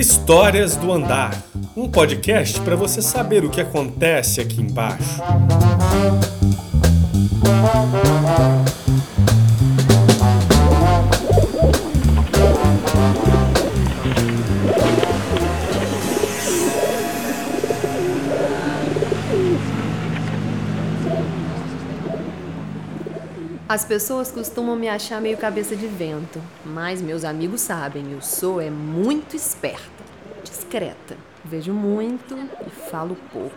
Histórias do Andar um podcast para você saber o que acontece aqui embaixo. As pessoas costumam me achar meio cabeça de vento, mas meus amigos sabem, eu sou é muito esperta, discreta. Vejo muito e falo pouco.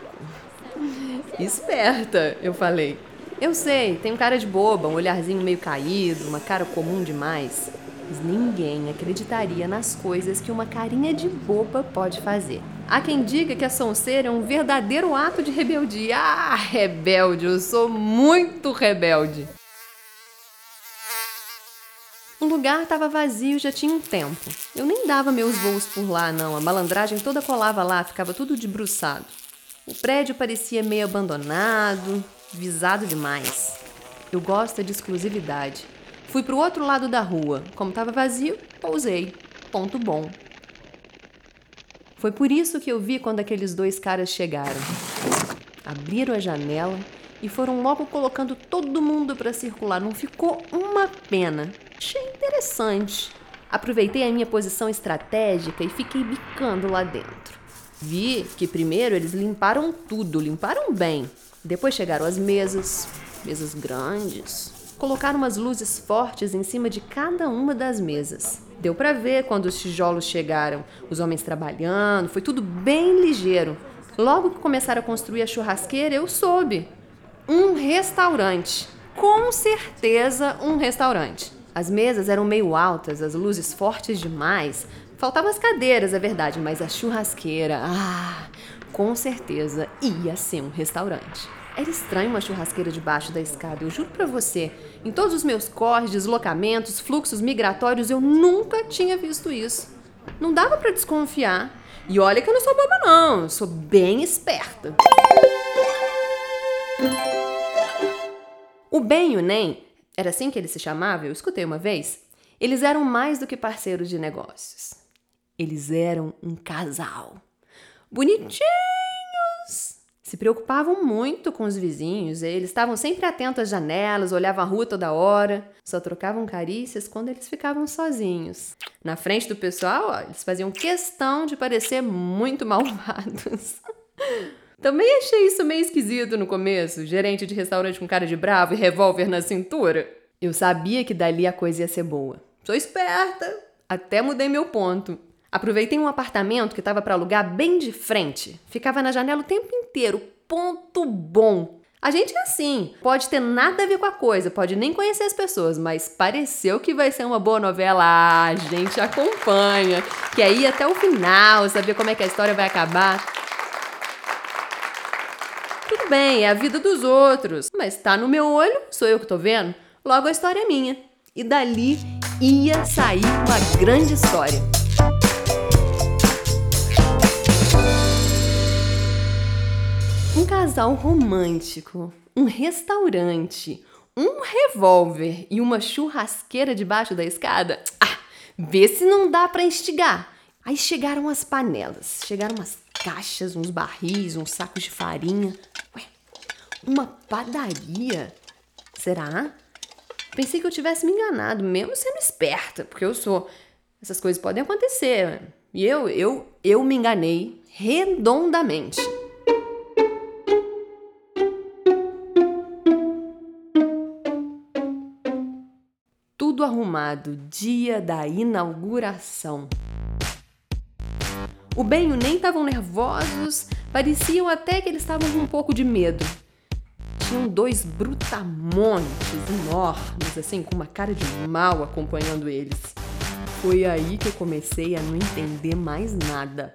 Esperta, eu falei. Eu sei, tem um cara de boba, um olharzinho meio caído, uma cara comum demais. Mas ninguém acreditaria nas coisas que uma carinha de boba pode fazer. Há quem diga que a sonceira é um verdadeiro ato de rebeldia. Ah, rebelde, eu sou muito rebelde. Lugar estava vazio já tinha um tempo. Eu nem dava meus voos por lá, não. A malandragem toda colava lá, ficava tudo debruçado. O prédio parecia meio abandonado, visado demais. Eu gosto de exclusividade. Fui para o outro lado da rua. Como estava vazio, pousei. Ponto bom. Foi por isso que eu vi quando aqueles dois caras chegaram. Abriram a janela e foram logo colocando todo mundo para circular. Não ficou uma pena. Achei interessante. Aproveitei a minha posição estratégica e fiquei bicando lá dentro. Vi que primeiro eles limparam tudo, limparam bem. Depois chegaram as mesas, mesas grandes. Colocaram umas luzes fortes em cima de cada uma das mesas. Deu para ver quando os tijolos chegaram, os homens trabalhando, foi tudo bem ligeiro. Logo que começaram a construir a churrasqueira, eu soube. Um restaurante. Com certeza um restaurante. As mesas eram meio altas, as luzes fortes demais. Faltavam as cadeiras, é verdade, mas a churrasqueira, ah, com certeza ia ser um restaurante. Era estranho uma churrasqueira debaixo da escada, eu juro para você. Em todos os meus corres, deslocamentos, fluxos migratórios, eu nunca tinha visto isso. Não dava para desconfiar. E olha que eu não sou boba não, eu sou bem esperta. O bem e o nem era assim que ele se chamava? Eu escutei uma vez. Eles eram mais do que parceiros de negócios. Eles eram um casal. Bonitinhos! Se preocupavam muito com os vizinhos, eles estavam sempre atentos às janelas, olhavam a rua toda hora, só trocavam carícias quando eles ficavam sozinhos. Na frente do pessoal, ó, eles faziam questão de parecer muito malvados. Também achei isso meio esquisito no começo, gerente de restaurante com cara de bravo e revólver na cintura. Eu sabia que dali a coisa ia ser boa. Sou esperta, até mudei meu ponto. Aproveitei um apartamento que estava para alugar bem de frente. Ficava na janela o tempo inteiro. Ponto bom. A gente é assim, pode ter nada a ver com a coisa, pode nem conhecer as pessoas, mas pareceu que vai ser uma boa novela. Ah, a gente acompanha. Que aí até o final, saber como é que a história vai acabar. Tudo bem, é a vida dos outros, mas tá no meu olho, sou eu que tô vendo, logo a história é minha. E dali ia sair uma grande história. Um casal romântico, um restaurante, um revólver e uma churrasqueira debaixo da escada? Ah, vê se não dá para instigar. Aí chegaram as panelas, chegaram umas caixas, uns barris, uns sacos de farinha. Uma padaria? Será? Pensei que eu tivesse me enganado, mesmo sendo esperta, porque eu sou. Essas coisas podem acontecer. E eu, eu, eu me enganei redondamente. Tudo arrumado, dia da inauguração. O bem e o nem estavam nervosos, pareciam até que eles estavam com um pouco de medo. Tinham dois brutamontes enormes, assim, com uma cara de mal acompanhando eles. Foi aí que eu comecei a não entender mais nada.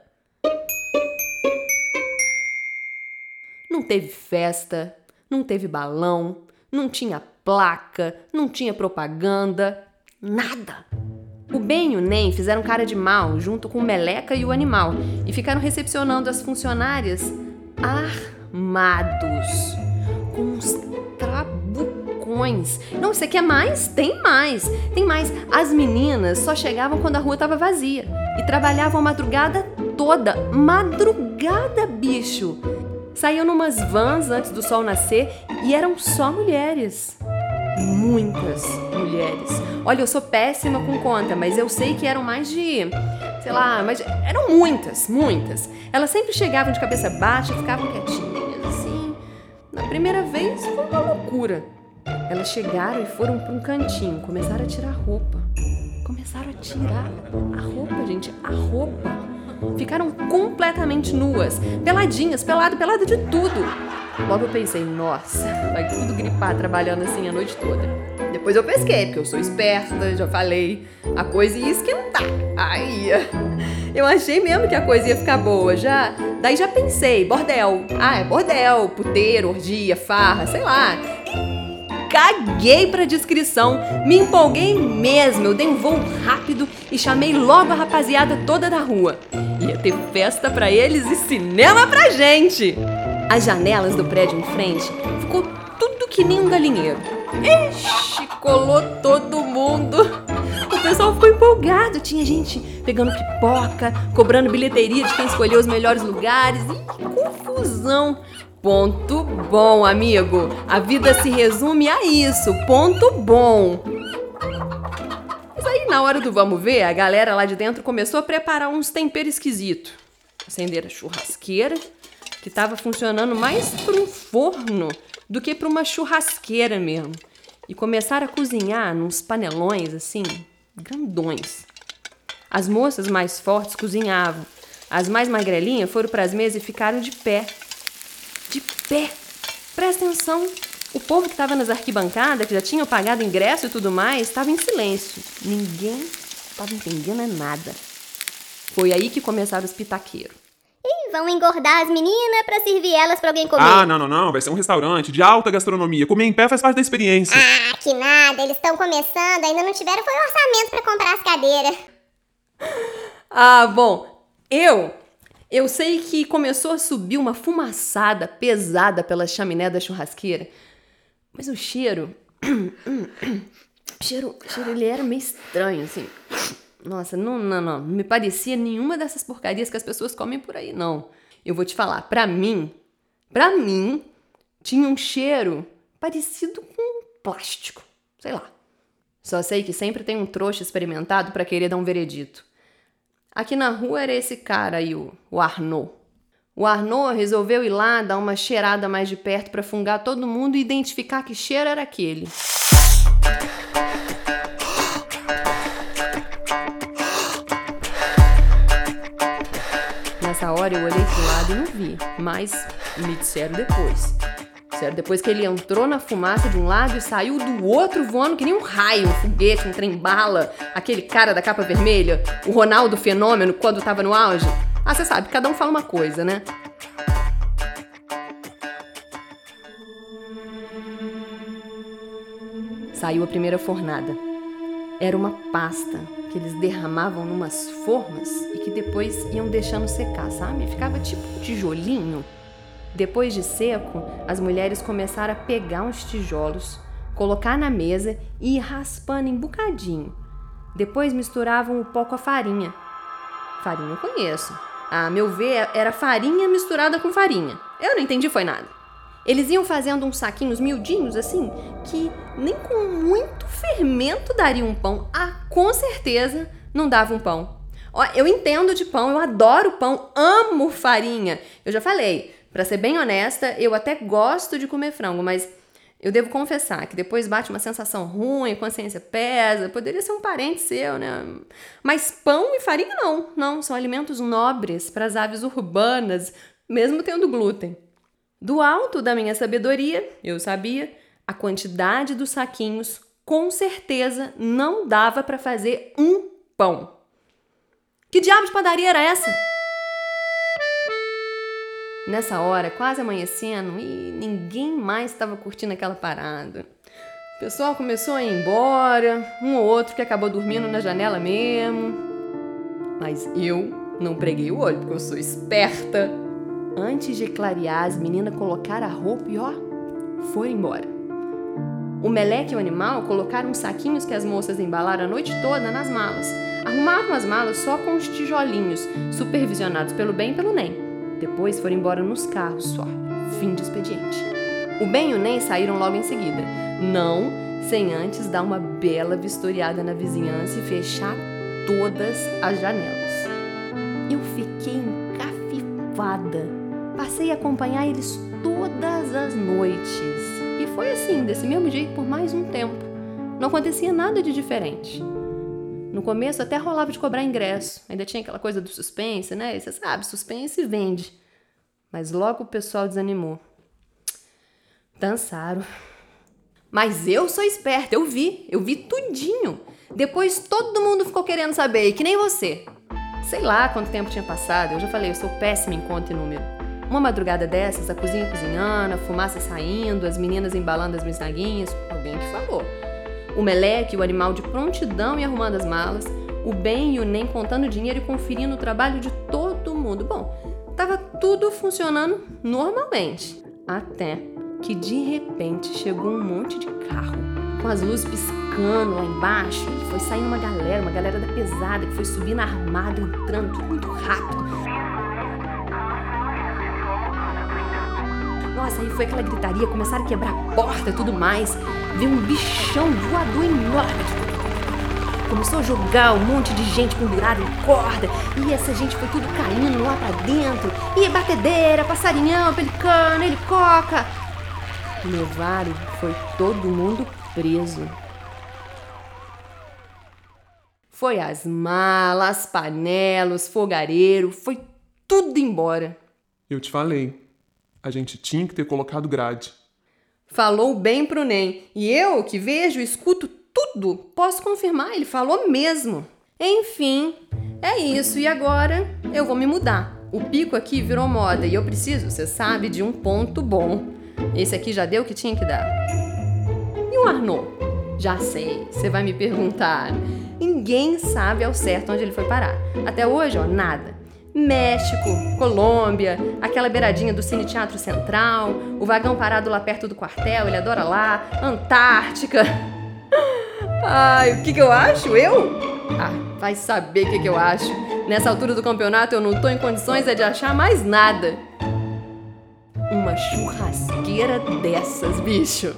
Não teve festa, não teve balão, não tinha placa, não tinha propaganda, nada. O Ben e o Nem fizeram cara de mal junto com o Meleca e o animal e ficaram recepcionando as funcionárias armados, com uns trabucos bonecões. Não, você quer mais? Tem mais. Tem mais. As meninas só chegavam quando a rua estava vazia e trabalhavam a madrugada toda. Madrugada, bicho! Saíam numas vans antes do sol nascer e eram só mulheres. Muitas mulheres. Olha, eu sou péssima com conta, mas eu sei que eram mais de. Sei lá, mas eram muitas, muitas. Elas sempre chegavam de cabeça baixa e ficavam quietinhas, primeira vez foi uma loucura. Elas chegaram e foram para um cantinho, começaram a tirar roupa. Começaram a tirar a roupa, gente, a roupa. Ficaram completamente nuas, peladinhas, pelado, pelado de tudo. Logo eu pensei, nossa, vai tudo gripar trabalhando assim a noite toda. Depois eu pesquei, porque eu sou esperta, já falei, a coisa ia esquentar. Aí, eu achei mesmo que a coisa ia ficar boa, já. Daí já pensei, bordel. Ah, é bordel, puteiro, orgia, farra, sei lá caguei pra descrição, me empolguei mesmo. Eu dei um voo rápido e chamei logo a rapaziada toda da rua. Ia ter festa pra eles e cinema pra gente. As janelas do prédio em frente ficou tudo que nem um galinheiro. Ixi, colou todo mundo. O pessoal ficou empolgado. Tinha gente pegando pipoca, cobrando bilheteria de quem escolheu os melhores lugares. Ih, confusão. Ponto bom, amigo. A vida se resume a isso. Ponto bom. Mas aí, na hora do vamos ver, a galera lá de dentro começou a preparar uns temperos esquisitos. Acenderam a churrasqueira, que estava funcionando mais para um forno do que para uma churrasqueira mesmo. E começaram a cozinhar nos panelões assim, grandões. As moças mais fortes cozinhavam. As mais magrelinhas foram para as mesas e ficaram de pé, de pé. Presta atenção. O povo que estava nas arquibancadas, que já tinham pagado ingresso e tudo mais, estava em silêncio. Ninguém estava entendendo nada. Foi aí que começaram os pitaqueiros. Vão engordar as meninas para servir elas para alguém comer. Ah, não, não, não. Vai ser um restaurante de alta gastronomia. Comer em pé faz parte da experiência. Ah, que nada. Eles estão começando, ainda não tiveram foi orçamento para comprar as cadeiras. Ah, bom. Eu eu sei que começou a subir uma fumaçada pesada pela chaminé da churrasqueira, mas o cheiro. o cheiro, o cheiro ele era meio estranho, assim. Nossa, não, não, não. Não me parecia nenhuma dessas porcarias que as pessoas comem por aí, não. Eu vou te falar, pra mim, pra mim, tinha um cheiro parecido com plástico. Sei lá. Só sei que sempre tem um trouxa experimentado para querer dar um veredito. Aqui na rua era esse cara aí, o, Arnaud. O Arnaud resolveu ir lá dar uma cheirada mais de perto para fungar todo mundo e identificar que cheiro era aquele. Nessa hora eu olhei pro lado e não vi, mas me disseram depois Sério, depois que ele entrou na fumaça de um lado e saiu do outro voando que nem um raio, um foguete, um trem-bala, aquele cara da capa vermelha, o Ronaldo Fenômeno quando tava no auge. Ah, você sabe, cada um fala uma coisa, né? Saiu a primeira fornada. Era uma pasta que eles derramavam numas formas e que depois iam deixando secar, sabe? Ficava tipo um tijolinho. Depois de seco, as mulheres começaram a pegar uns tijolos, colocar na mesa e ir raspando em bocadinho. Depois misturavam o pó com a farinha. Farinha eu conheço. A meu ver, era farinha misturada com farinha. Eu não entendi foi nada. Eles iam fazendo uns saquinhos miudinhos assim, que nem com muito fermento daria um pão. Ah, com certeza não dava um pão. Ó, eu entendo de pão, eu adoro pão, amo farinha. Eu já falei, para ser bem honesta, eu até gosto de comer frango, mas eu devo confessar que depois bate uma sensação ruim, consciência pesa, poderia ser um parente seu, né? Mas pão e farinha não, não, são alimentos nobres para as aves urbanas, mesmo tendo glúten. Do alto da minha sabedoria, eu sabia, a quantidade dos saquinhos com certeza não dava para fazer um pão. Que diabo de padaria era essa? Nessa hora, quase amanhecendo, e ninguém mais estava curtindo aquela parada. O pessoal começou a ir embora, um ou outro que acabou dormindo na janela mesmo. Mas eu não preguei o olho, porque eu sou esperta. Antes de clarear, as meninas colocaram a roupa e ó, foi embora. O Meleque e o animal colocaram os saquinhos que as moças embalaram a noite toda nas malas. Arrumaram as malas só com os tijolinhos, supervisionados pelo bem e pelo Nem. Depois foram embora nos carros só. Fim de expediente. O Ben e o Nem saíram logo em seguida. Não sem antes dar uma bela vistoriada na vizinhança e fechar todas as janelas. Eu fiquei encafifada. Passei a acompanhar eles todas as noites. E foi assim, desse mesmo jeito, por mais um tempo. Não acontecia nada de diferente. No começo até rolava de cobrar ingresso. Ainda tinha aquela coisa do suspense, né? E você sabe, suspense vende. Mas logo o pessoal desanimou. Dançaram. Mas eu sou esperta, eu vi, eu vi tudinho. Depois todo mundo ficou querendo saber, que nem você. Sei lá quanto tempo tinha passado, eu já falei, eu sou péssima em conta e número. Uma madrugada dessas, a cozinha cozinhando, a fumaça saindo, as meninas embalando as bisnaguinhas, alguém que falou. O meleque, o animal de prontidão e arrumando as malas, o bem e o nem contando dinheiro e conferindo o trabalho de todo mundo. Bom, tava tudo funcionando normalmente. Até que de repente chegou um monte de carro, com as luzes piscando lá embaixo, e foi saindo uma galera, uma galera da pesada, que foi subindo armado, entrando, tudo muito rápido. Nossa, aí foi aquela gritaria, começaram a quebrar a porta e tudo mais. Veio um bichão voador enorme. Começou a jogar um monte de gente pendurada em corda. E essa gente foi tudo caindo lá pra dentro. E batedeira, passarinhão, pelicano, helicoca. Levaram, foi todo mundo preso. Foi as malas, panelas, fogareiro, foi tudo embora. Eu te falei. A gente tinha que ter colocado grade. Falou bem pro Nem. E eu, que vejo e escuto tudo, posso confirmar, ele falou mesmo. Enfim, é isso. E agora eu vou me mudar. O pico aqui virou moda e eu preciso, você sabe, de um ponto bom. Esse aqui já deu o que tinha que dar. E o Arnaud? Já sei, você vai me perguntar. Ninguém sabe ao certo onde ele foi parar. Até hoje, ó, nada. México, Colômbia, aquela beiradinha do Cine Teatro Central, o vagão parado lá perto do quartel, ele adora lá, Antártica. Ai, o que, que eu acho? Eu? Ah, vai saber o que, que eu acho. Nessa altura do campeonato eu não tô em condições é de achar mais nada. Uma churrasqueira dessas, bicho.